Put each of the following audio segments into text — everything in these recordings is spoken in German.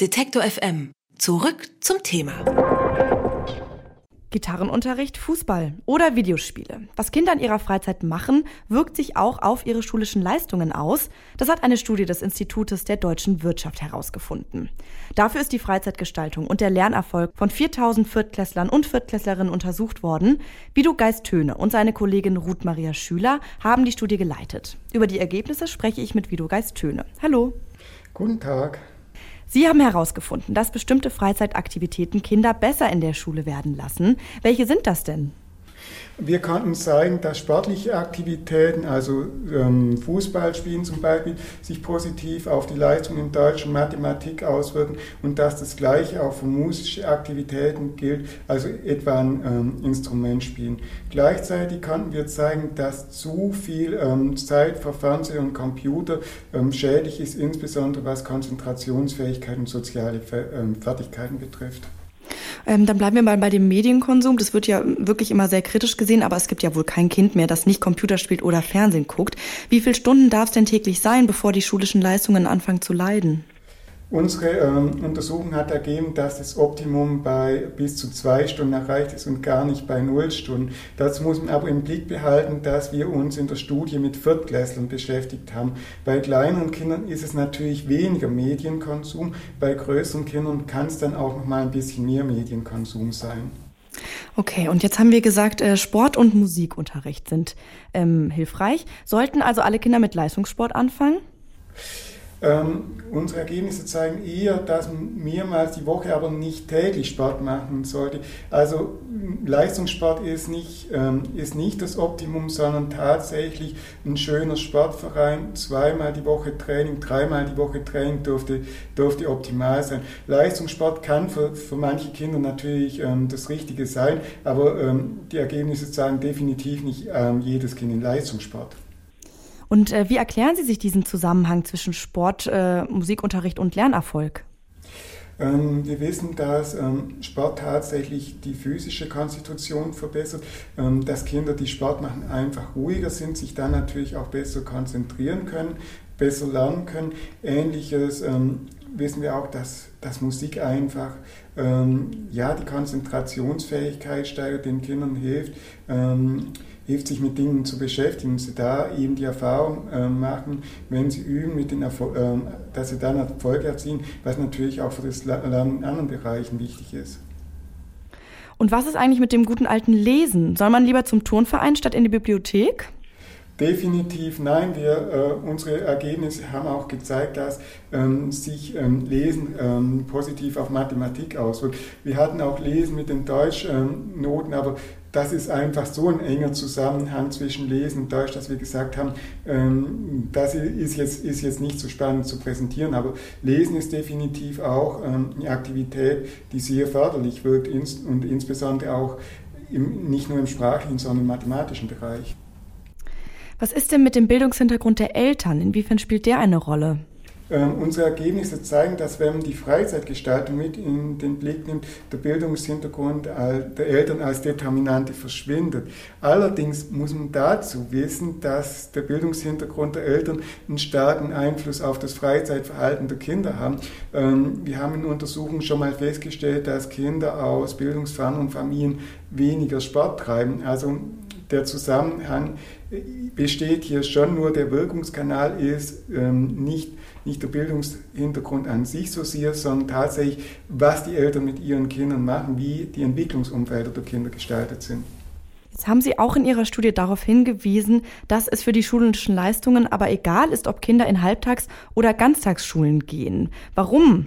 Detektor FM. Zurück zum Thema. Gitarrenunterricht, Fußball oder Videospiele. Was Kinder in ihrer Freizeit machen, wirkt sich auch auf ihre schulischen Leistungen aus. Das hat eine Studie des Institutes der deutschen Wirtschaft herausgefunden. Dafür ist die Freizeitgestaltung und der Lernerfolg von 4000 Viertklässlern und Viertklässlerinnen untersucht worden. Vido Geist-Töne und seine Kollegin Ruth Maria Schüler haben die Studie geleitet. Über die Ergebnisse spreche ich mit Vido Geist-Töne. Hallo. Guten Tag. Sie haben herausgefunden, dass bestimmte Freizeitaktivitäten Kinder besser in der Schule werden lassen. Welche sind das denn? Wir konnten zeigen, dass sportliche Aktivitäten, also ähm, Fußballspielen zum Beispiel, sich positiv auf die Leistung in Deutsch und Mathematik auswirken und dass das Gleiche auch für musische Aktivitäten gilt, also etwa ein ähm, Instrument spielen. Gleichzeitig konnten wir zeigen, dass zu viel ähm, Zeit für Fernseher und Computer ähm, schädlich ist, insbesondere was Konzentrationsfähigkeit und soziale ähm, Fertigkeiten betrifft. Ähm, dann bleiben wir mal bei dem Medienkonsum. Das wird ja wirklich immer sehr kritisch gesehen, aber es gibt ja wohl kein Kind mehr, das nicht Computer spielt oder Fernsehen guckt. Wie viele Stunden darf es denn täglich sein, bevor die schulischen Leistungen anfangen zu leiden? Unsere ähm, Untersuchung hat ergeben, dass das Optimum bei bis zu zwei Stunden erreicht ist und gar nicht bei null Stunden. Dazu muss man aber im Blick behalten, dass wir uns in der Studie mit Viertklässlern beschäftigt haben. Bei kleineren Kindern ist es natürlich weniger Medienkonsum, bei größeren Kindern kann es dann auch noch mal ein bisschen mehr Medienkonsum sein. Okay, und jetzt haben wir gesagt, äh, Sport und Musikunterricht sind ähm, hilfreich. Sollten also alle Kinder mit Leistungssport anfangen? Ähm, unsere Ergebnisse zeigen eher, dass man mehrmals die Woche, aber nicht täglich Sport machen sollte. Also Leistungssport ist nicht, ähm, ist nicht das Optimum, sondern tatsächlich ein schöner Sportverein, zweimal die Woche Training, dreimal die Woche Training dürfte, dürfte optimal sein. Leistungssport kann für, für manche Kinder natürlich ähm, das Richtige sein, aber ähm, die Ergebnisse zeigen definitiv nicht ähm, jedes Kind in Leistungssport. Und äh, wie erklären Sie sich diesen Zusammenhang zwischen Sport, äh, Musikunterricht und Lernerfolg? Ähm, wir wissen, dass ähm, Sport tatsächlich die physische Konstitution verbessert, ähm, dass Kinder, die Sport machen, einfach ruhiger sind, sich dann natürlich auch besser konzentrieren können, besser lernen können. Ähnliches wissen wir auch, dass, dass Musik einfach ja, die Konzentrationsfähigkeit steigert, den Kindern hilft hilft, sich mit Dingen zu beschäftigen und sie da eben die Erfahrung äh, machen, wenn sie üben, mit den Erfol äh, dass sie dann Erfolge erzielen, was natürlich auch für das Lernen in anderen Bereichen wichtig ist. Und was ist eigentlich mit dem guten alten Lesen? Soll man lieber zum Turnverein statt in die Bibliothek? Definitiv nein. Wir, äh, unsere Ergebnisse haben auch gezeigt, dass ähm, sich ähm, Lesen ähm, positiv auf Mathematik auswirkt. Wir hatten auch Lesen mit den Deutschnoten, aber das ist einfach so ein enger Zusammenhang zwischen Lesen und Deutsch, dass wir gesagt haben, ähm, das ist jetzt, ist jetzt nicht so spannend zu präsentieren, aber Lesen ist definitiv auch ähm, eine Aktivität, die sehr förderlich wirkt und insbesondere auch im, nicht nur im sprachlichen, sondern im mathematischen Bereich. Was ist denn mit dem Bildungshintergrund der Eltern? Inwiefern spielt der eine Rolle? Ähm, unsere Ergebnisse zeigen, dass wenn man die Freizeitgestaltung mit in den Blick nimmt, der Bildungshintergrund der Eltern als Determinante verschwindet. Allerdings muss man dazu wissen, dass der Bildungshintergrund der Eltern einen starken Einfluss auf das Freizeitverhalten der Kinder haben. Ähm, wir haben in Untersuchungen schon mal festgestellt, dass Kinder aus bildungsfernen Familien weniger Sport treiben. Also der Zusammenhang besteht hier schon nur, der Wirkungskanal ist ähm, nicht nicht der Bildungshintergrund an sich so sehr, sondern tatsächlich, was die Eltern mit ihren Kindern machen, wie die Entwicklungsumfelder der Kinder gestaltet sind. Jetzt haben Sie auch in Ihrer Studie darauf hingewiesen, dass es für die schulischen Leistungen aber egal ist, ob Kinder in Halbtags- oder Ganztagsschulen gehen. Warum?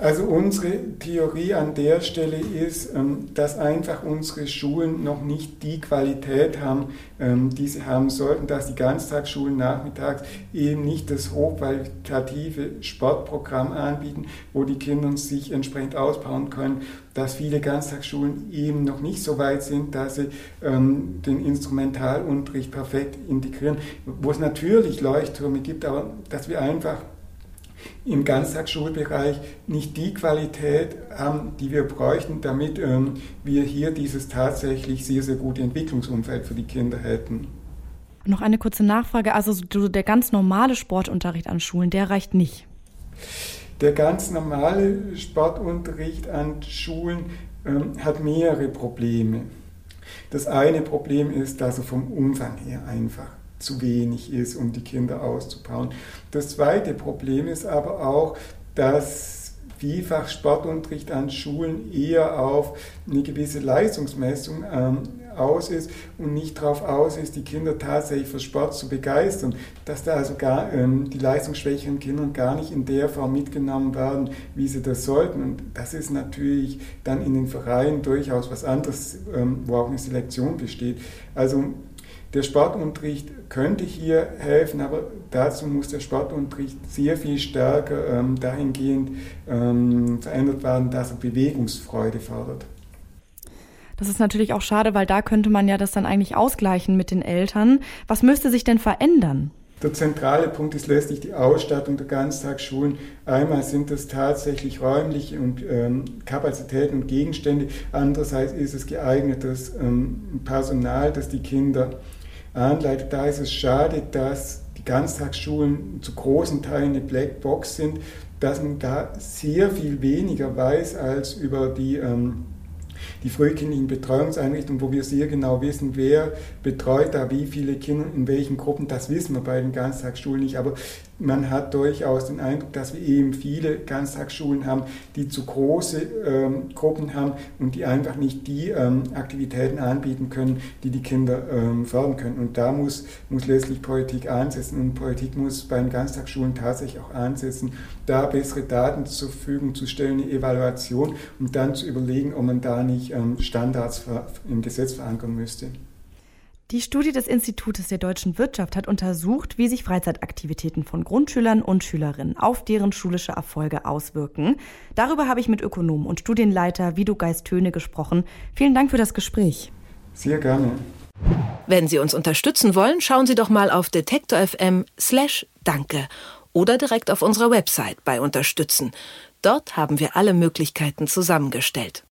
Also unsere Theorie an der Stelle ist, ähm, dass einfach unsere Schulen noch nicht die Qualität haben, ähm, die sie haben sollten, dass die Ganztagsschulen nachmittags eben nicht das hochqualitative Sportprogramm anbieten, wo die Kinder sich entsprechend ausbauen können, dass viele Ganztagsschulen eben noch nicht so weit sind, dass sie ähm, den Instrumentalunterricht perfekt integrieren, wo es natürlich Leuchttürme gibt, aber dass wir einfach im Ganztagsschulbereich nicht die Qualität haben, die wir bräuchten, damit ähm, wir hier dieses tatsächlich sehr, sehr gute Entwicklungsumfeld für die Kinder hätten. Noch eine kurze Nachfrage. Also der ganz normale Sportunterricht an Schulen, der reicht nicht. Der ganz normale Sportunterricht an Schulen ähm, hat mehrere Probleme. Das eine Problem ist, dass er vom Umfang her einfach zu wenig ist, um die Kinder auszubauen. Das zweite Problem ist aber auch, dass vielfach Sportunterricht an Schulen eher auf eine gewisse Leistungsmessung ähm, aus ist und nicht darauf aus ist, die Kinder tatsächlich für Sport zu begeistern. Dass da also gar, ähm, die leistungsschwächeren Kinder gar nicht in der Form mitgenommen werden, wie sie das sollten. Und das ist natürlich dann in den Vereinen durchaus was anderes, ähm, wo auch eine Selektion besteht. Also der Sportunterricht könnte hier helfen, aber dazu muss der Sportunterricht sehr viel stärker ähm, dahingehend ähm, verändert werden, dass er Bewegungsfreude fördert. Das ist natürlich auch schade, weil da könnte man ja das dann eigentlich ausgleichen mit den Eltern. Was müsste sich denn verändern? Der zentrale Punkt ist letztlich die Ausstattung der Ganztagsschulen. Einmal sind es tatsächlich räumliche und ähm, Kapazitäten und Gegenstände. Andererseits ist es geeignetes ähm, Personal, das die Kinder anleitet. Da ist es schade, dass die Ganztagsschulen zu großen Teilen eine Blackbox sind, dass man da sehr viel weniger weiß als über die ähm, die frühkindlichen Betreuungseinrichtungen, wo wir sehr genau wissen, wer betreut da wie viele Kinder in welchen Gruppen, das wissen wir bei den Ganztagsschulen nicht, aber man hat durchaus den Eindruck, dass wir eben viele Ganztagsschulen haben, die zu große ähm, Gruppen haben und die einfach nicht die ähm, Aktivitäten anbieten können, die die Kinder ähm, fördern können. Und da muss, muss letztlich Politik ansetzen und Politik muss bei den Ganztagsschulen tatsächlich auch ansetzen, da bessere Daten zur Verfügung zu stellen, eine Evaluation und dann zu überlegen, ob man da nicht ähm, Standards im Gesetz verankern müsste. Die Studie des Institutes der deutschen Wirtschaft hat untersucht, wie sich Freizeitaktivitäten von Grundschülern und Schülerinnen auf deren schulische Erfolge auswirken. Darüber habe ich mit Ökonom und Studienleiter Vido Geist-Töne gesprochen. Vielen Dank für das Gespräch. Sehr gerne. Wenn Sie uns unterstützen wollen, schauen Sie doch mal auf detektor.fm slash danke oder direkt auf unserer Website bei Unterstützen. Dort haben wir alle Möglichkeiten zusammengestellt.